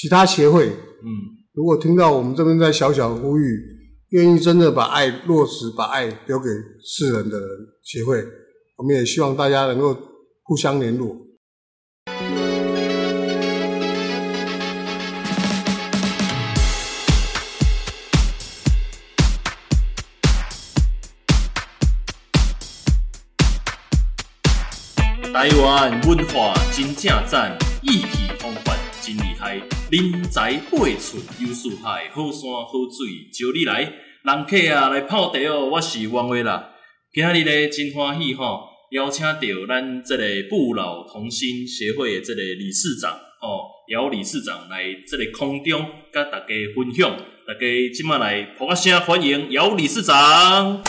其他协会，嗯，如果听到我们这边在小小呼吁，愿意真的把爱落实，把爱留给世人的协会，我们也希望大家能够互相联络。台湾文化真正赞，意气风发真厉害，人才辈出，有四海，好山好水，招你来，人客啊来泡茶哦。我是王威啦，今日咧真欢喜吼，邀请到咱这个不老同心协会的这个理事长哦，姚理事长来这个空中跟大家分享，大家今麦来捧个声欢迎姚理事长，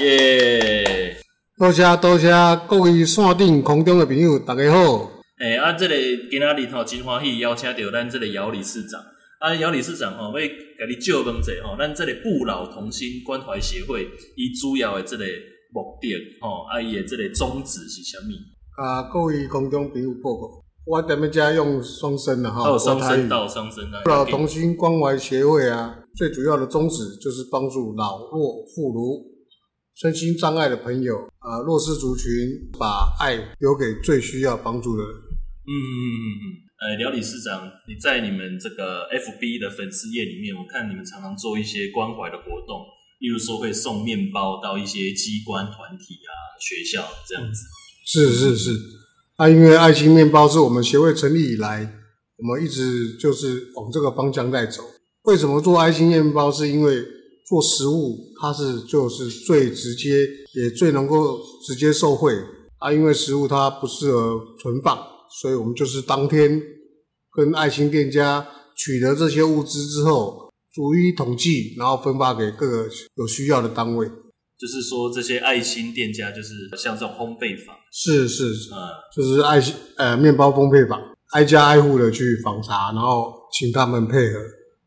耶、多谢多谢各位线顶空中的朋友，大家好。诶、欸，啊，这个今仔日吼真欢喜邀请到咱这个姚理事长。啊，姚理事长吼，要甲你借问者吼，咱这个不老同心关怀协会，伊主要的这个目的吼，啊，伊的这个宗旨是啥物？啊，各位空中朋友报告，我踮咧遮用双声的哈，哦，双声道双声啊。不老同心关怀协会啊，最主要的宗旨就是帮助老弱妇孺。身心障碍的朋友啊，弱势族群，把爱留给最需要帮助的人。嗯嗯嗯嗯，呃，廖理事长，你在你们这个 FB 的粉丝页里面，我看你们常常做一些关怀的活动，例如说会送面包到一些机关团体啊、学校这样子。是是是，啊，因为爱心面包是我们协会成立以来，我们一直就是往这个方向在走。为什么做爱心面包？是因为做食物，它是就是最直接，也最能够直接受惠啊。因为食物它不适合存放，所以我们就是当天跟爱心店家取得这些物资之后，逐一统计，然后分发给各个有需要的单位。就是说，这些爱心店家就是像这种烘焙坊，是是，嗯，就是爱心呃面包烘焙坊，挨家挨户的去访查，然后请他们配合，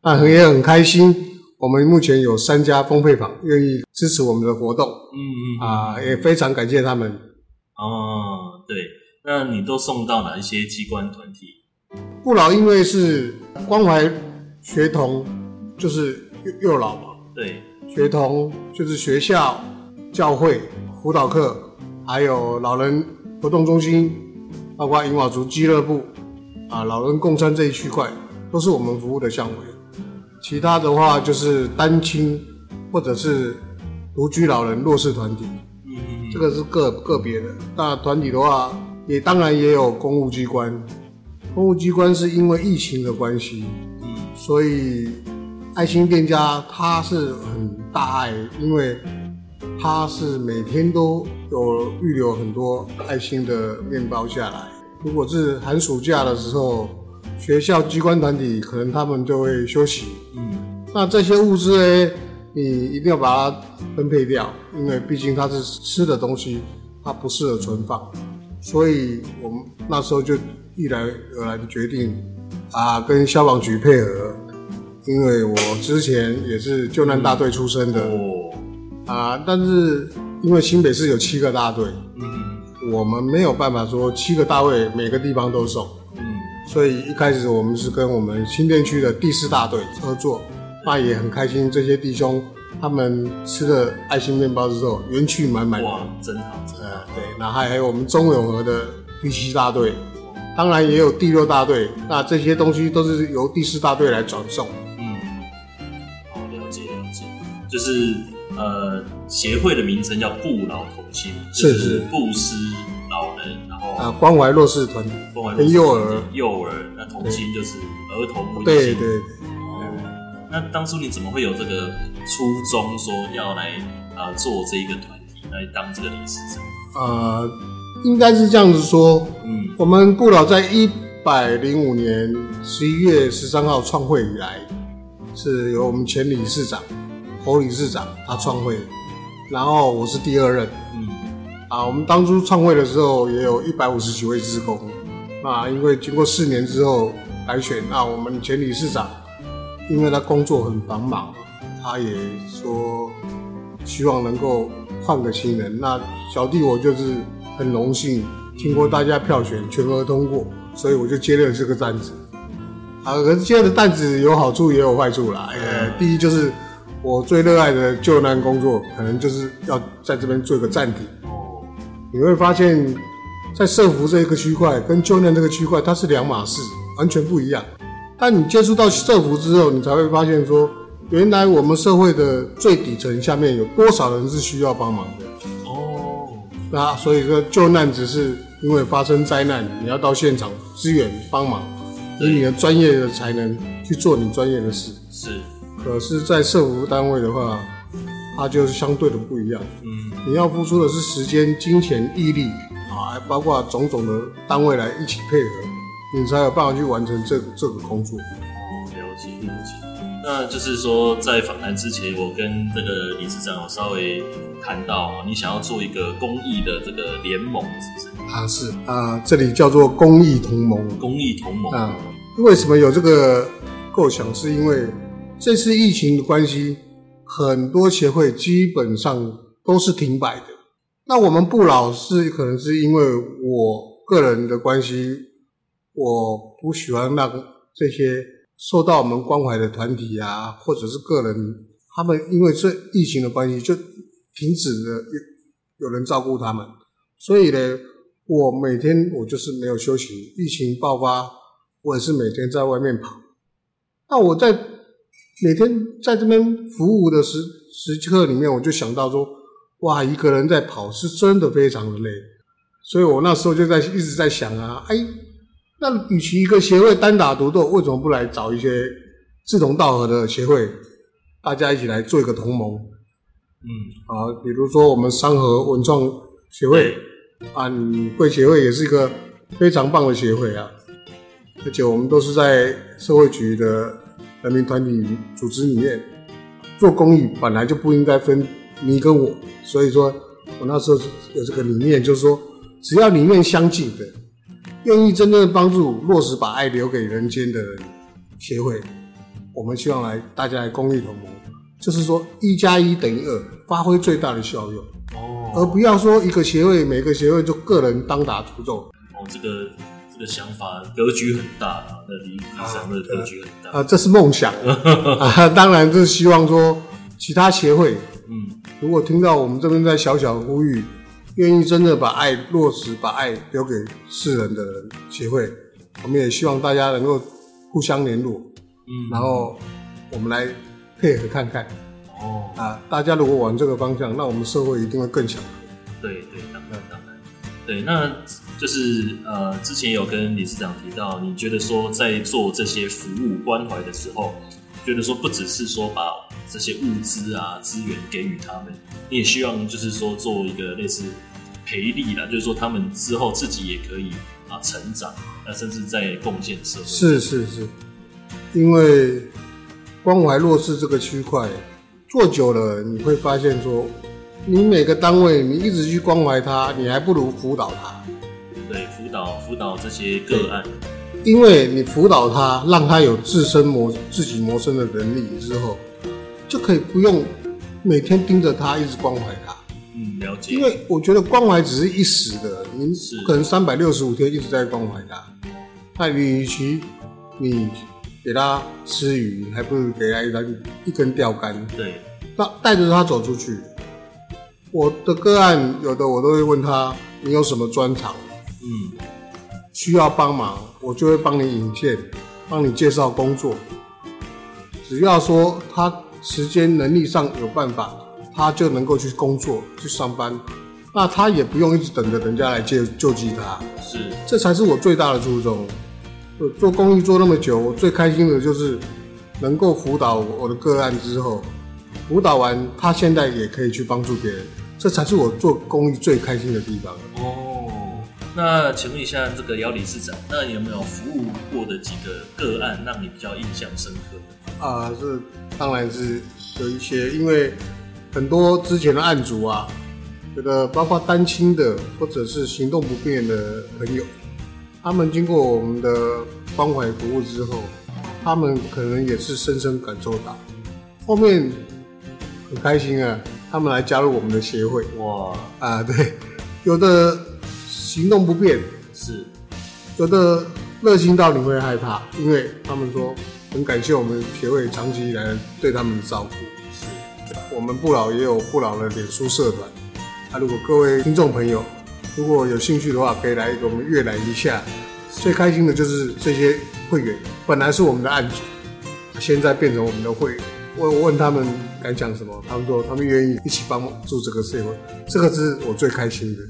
那也很开心。我们目前有三家烘焙坊愿意支持我们的活动，嗯嗯啊，也非常感谢他们。哦，对，那你都送到哪一些机关团体？不老因为是关怀学童，就是幼幼老嘛。对，学童就是学校、教会、辅导课，还有老人活动中心，包括银瓦族俱乐部啊，老人共餐这一区块，都是我们服务的项目。其他的话就是单亲或者是独居老人弱势团体，嗯，这个是个个别的。那团体的话，也当然也有公务机关。公务机关是因为疫情的关系，嗯，所以爱心店家他是很大爱，因为他是每天都有预留很多爱心的面包下来。如果是寒暑假的时候。学校机关团体可能他们就会休息，嗯，那这些物资呢，你一定要把它分配掉，因为毕竟它是吃的东西，它不适合存放，所以我们那时候就一来而来的决定啊，跟消防局配合，因为我之前也是救难大队出身的，哦，啊，但是因为新北市有七个大队，嗯，我们没有办法说七个大队每个地方都送。所以一开始我们是跟我们新店区的第四大队合作，那也很开心。这些弟兄他们吃了爱心面包之后，元气满满。哇，真好！呃，对，那还有我们中永和的第七大队，当然也有第六大队。那这些东西都是由第四大队来转送。嗯，好，了解了解，就是呃，协会的名称叫不老同心，是是布施老人，然后啊，关怀弱势团体。跟幼儿，幼儿，那同心就是儿童不对对对，那当初你怎么会有这个初衷，说要来呃做这一个团体，来当这个理事长？呃，应该是这样子说。嗯，我们不老在一百零五年十一月十三号创会以来，是由我们前理事长侯理事长他创会，然后我是第二任。嗯，啊，我们当初创会的时候也有一百五十几位职工。那因为经过四年之后改选，那我们前理事长，因为他工作很繁忙，他也说希望能够换个新人。那小弟我就是很荣幸，经过大家票选全额通过，所以我就接了这个担子。啊，可是接的担子有好处也有坏处啦。呃、嗯，第一就是我最热爱的救难工作，可能就是要在这边做一个暂停。哦，你会发现在社福这一个区块跟救难这个区块，它是两码事，完全不一样。但你接触到社福之后，你才会发现说，原来我们社会的最底层下面有多少人是需要帮忙的。哦，那所以说救难只是因为发生灾难，你要到现场支援帮忙。以你的专业的才能去做你专业的事，是。可是，在社服单位的话，它就是相对的不一样。嗯，你要付出的是时间、金钱、毅力啊，还包括种种的单位来一起配合，你才有办法去完成这个、这个工作。哦，了解了解。那就是说，在访谈之前，我跟这个理事长有稍微谈到，你想要做一个公益的这个联盟，是不是？啊，是啊，这里叫做公益同盟。公益同盟啊。为什么有这个构想？是因为这次疫情的关系，很多协会基本上都是停摆的。那我们不老是可能是因为我个人的关系，我不喜欢让这些受到我们关怀的团体啊，或者是个人，他们因为这疫情的关系就停止了有有人照顾他们。所以呢，我每天我就是没有休息，疫情爆发。我也是每天在外面跑，那我在每天在这边服务的时时刻里面，我就想到说，哇，一个人在跑是真的非常的累，所以我那时候就在一直在想啊，哎，那与其一个协会单打独斗，为什么不来找一些志同道合的协会，大家一起来做一个同盟？嗯，啊，比如说我们商和文创协会，啊，贵协会也是一个非常棒的协会啊。而且我们都是在社会局的人民团体组织里面做公益，本来就不应该分你跟我。所以说，我那时候有这个理念，就是说，只要理念相近的，愿意真正的帮助落实把爱留给人间的协会，我们希望来大家来公益同盟，就是说一加一等于二，发挥最大的效用。哦，而不要说一个协会，每个协会就个人单打独斗。哦，这个。这个想法格局很大啊，那理想的格局很大啊，这是梦想 啊。当然，就是希望说其他协会，嗯，如果听到我们这边在小小的呼吁，愿意真的把爱落实，把爱留给世人的人协会，我们也希望大家能够互相联络，嗯，然后我们来配合看看。哦，啊，大家如果往这个方向，那我们社会一定会更强。对对，当然当然，对那。就是呃，之前有跟理事长提到，你觉得说在做这些服务关怀的时候，觉得说不只是说把这些物资啊资源给予他们，你也希望就是说做一个类似培力啦，就是说他们之后自己也可以啊成长，那甚至在贡献社会。是是是，因为关怀弱势这个区块做久了，你会发现说，你每个单位你一直去关怀他，你还不如辅导他。对，辅导辅导这些个案，因为你辅导他，让他有自身磨自己磨生的能力之后，就可以不用每天盯着他，一直关怀他。嗯，了解。因为我觉得关怀只是一时的，你可能三百六十五天一直在关怀他。那与其你给他吃鱼，还不如给他一根一根钓竿。对，那带着他走出去。我的个案有的我都会问他，你有什么专长？嗯，需要帮忙，我就会帮你引荐，帮你介绍工作。只要说他时间能力上有办法，他就能够去工作去上班，那他也不用一直等着人家来救救济他。是，这才是我最大的初衷。我做公益做那么久，我最开心的就是能够辅导我的个案之后，辅导完他现在也可以去帮助别人，这才是我做公益最开心的地方。哦。那请问一下，这个姚理事长，那你有没有服务过的几个个案让你比较印象深刻的？啊，这当然是有一些，因为很多之前的案主啊，这个包括单亲的或者是行动不便的朋友，他们经过我们的关怀服务之后，他们可能也是深深感受到，后面很开心啊，他们来加入我们的协会。哇啊，对，有的。行动不便是，有的热心到你会害怕，因为他们说很感谢我们协会长期以来对他们的照顾。是，我们不老也有不老的脸书社团，啊，如果各位听众朋友如果有兴趣的话，可以来给我们阅览一下。最开心的就是这些会员本来是我们的案主，现在变成我们的会员。我问他们敢讲什么，他们说他们愿意一起帮助这个社会，这个是我最开心的。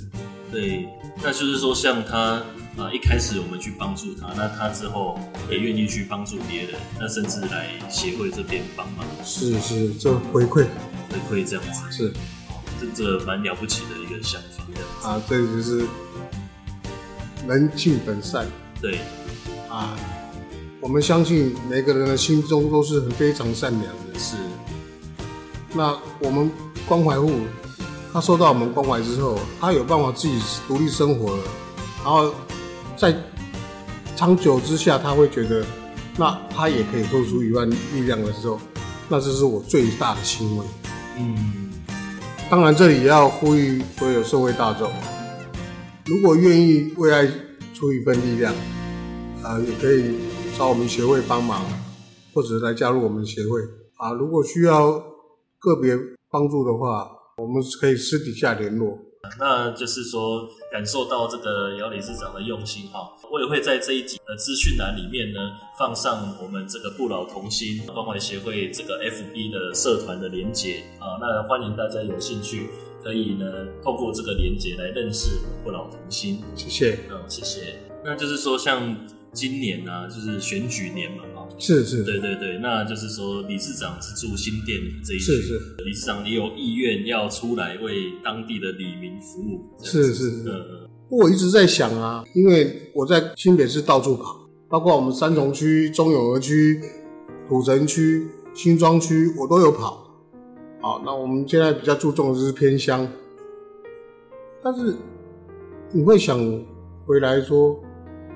对，那就是说像他。啊，一开始我们去帮助他，那他之后也愿意去帮助别人，那甚至来协会这边帮忙。是是，就回馈回馈这样子是，这这蛮了不起的一个想法。啊，这就是人性本善。对啊，我们相信每个人的心中都是很非常善良的。是，那我们关怀户，他受到我们关怀之后，他有办法自己独立生活了，然后。在长久之下，他会觉得，那他也可以付出一万力量的时候，那这是我最大的欣慰。嗯，当然这里也要呼吁所有社会大众，如果愿意为爱出一份力量，啊、呃，也可以找我们协会帮忙，或者来加入我们协会。啊，如果需要个别帮助的话，我们可以私底下联络。那就是说，感受到这个姚理事长的用心哈，我也会在这一集的资讯栏里面呢，放上我们这个不老童心关怀协会这个 FB 的社团的连结啊，那欢迎大家有兴趣可以呢，透过这个连结来认识不老童心。谢谢，嗯，谢谢。那就是说，像今年呢、啊，就是选举年嘛。啊是是，对对对，那就是说，理事长是住新店这一区，是是，理事长你有意愿要出来为当地的李民服务，是是是。我一直在想啊，因为我在新北市到处跑，包括我们三重区、中永和区、土城区、新庄区，我都有跑。好，那我们现在比较注重的就是偏乡，但是你会想回来说，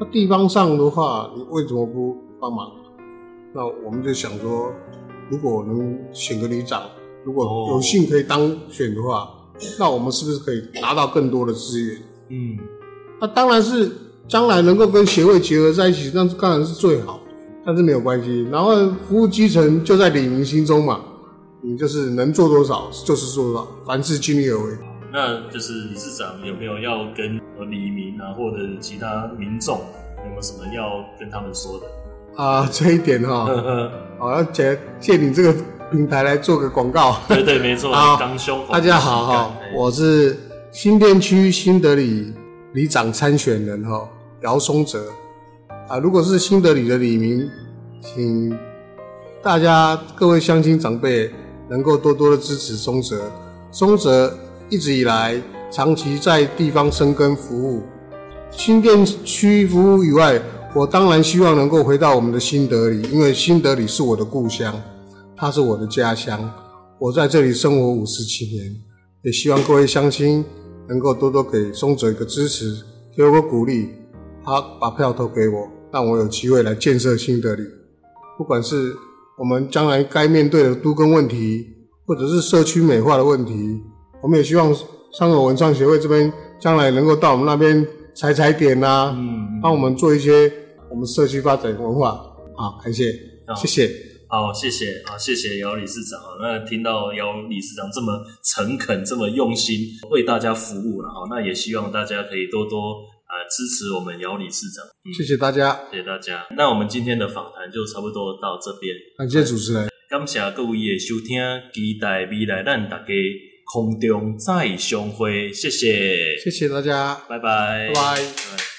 那地方上的话，你为什么不帮忙？那我们就想说，如果能选个里长，如果有幸可以当选的话，哦、那我们是不是可以拿到更多的资源？嗯，那当然是将来能够跟协会结合在一起，那当然是最好。但是没有关系，然后服务基层就在李明心中嘛，你就是能做多少就是做多少，凡事尽力而为。那就是理事长有没有要跟里民啊，或者其他民众有没有什么要跟他们说的？啊，这一点哈，我要借借你这个平台来做个广告。对对，没错。好，大家好哈，我是新店区新德里里长参选人哈，姚松泽。啊，如果是新德里的李明，请大家各位乡亲长辈能够多多的支持松泽。松泽一直以来长期在地方生根服务，新店区服务以外。我当然希望能够回到我们的新德里，因为新德里是我的故乡，它是我的家乡。我在这里生活五十七年，也希望各位乡亲能够多多给松泽一个支持，给我个鼓励。他把票投给我，让我有机会来建设新德里。不管是我们将来该面对的都更问题，或者是社区美化的问题，我们也希望上合文创协会这边将来能够到我们那边踩踩点呐、啊，嗯，帮我们做一些。我们社区发展文化，好，感谢，好谢谢，好，谢谢，好，谢谢姚理事长啊。那听到姚理事长这么诚恳、这么用心为大家服务了，好，那也希望大家可以多多啊支持我们姚理事长。嗯、谢谢大家，谢谢大家。那我们今天的访谈就差不多到这边，感谢主持人，感谢各位的收听，期待未来咱大家空中再相会，谢谢，谢谢大家，拜拜，拜拜。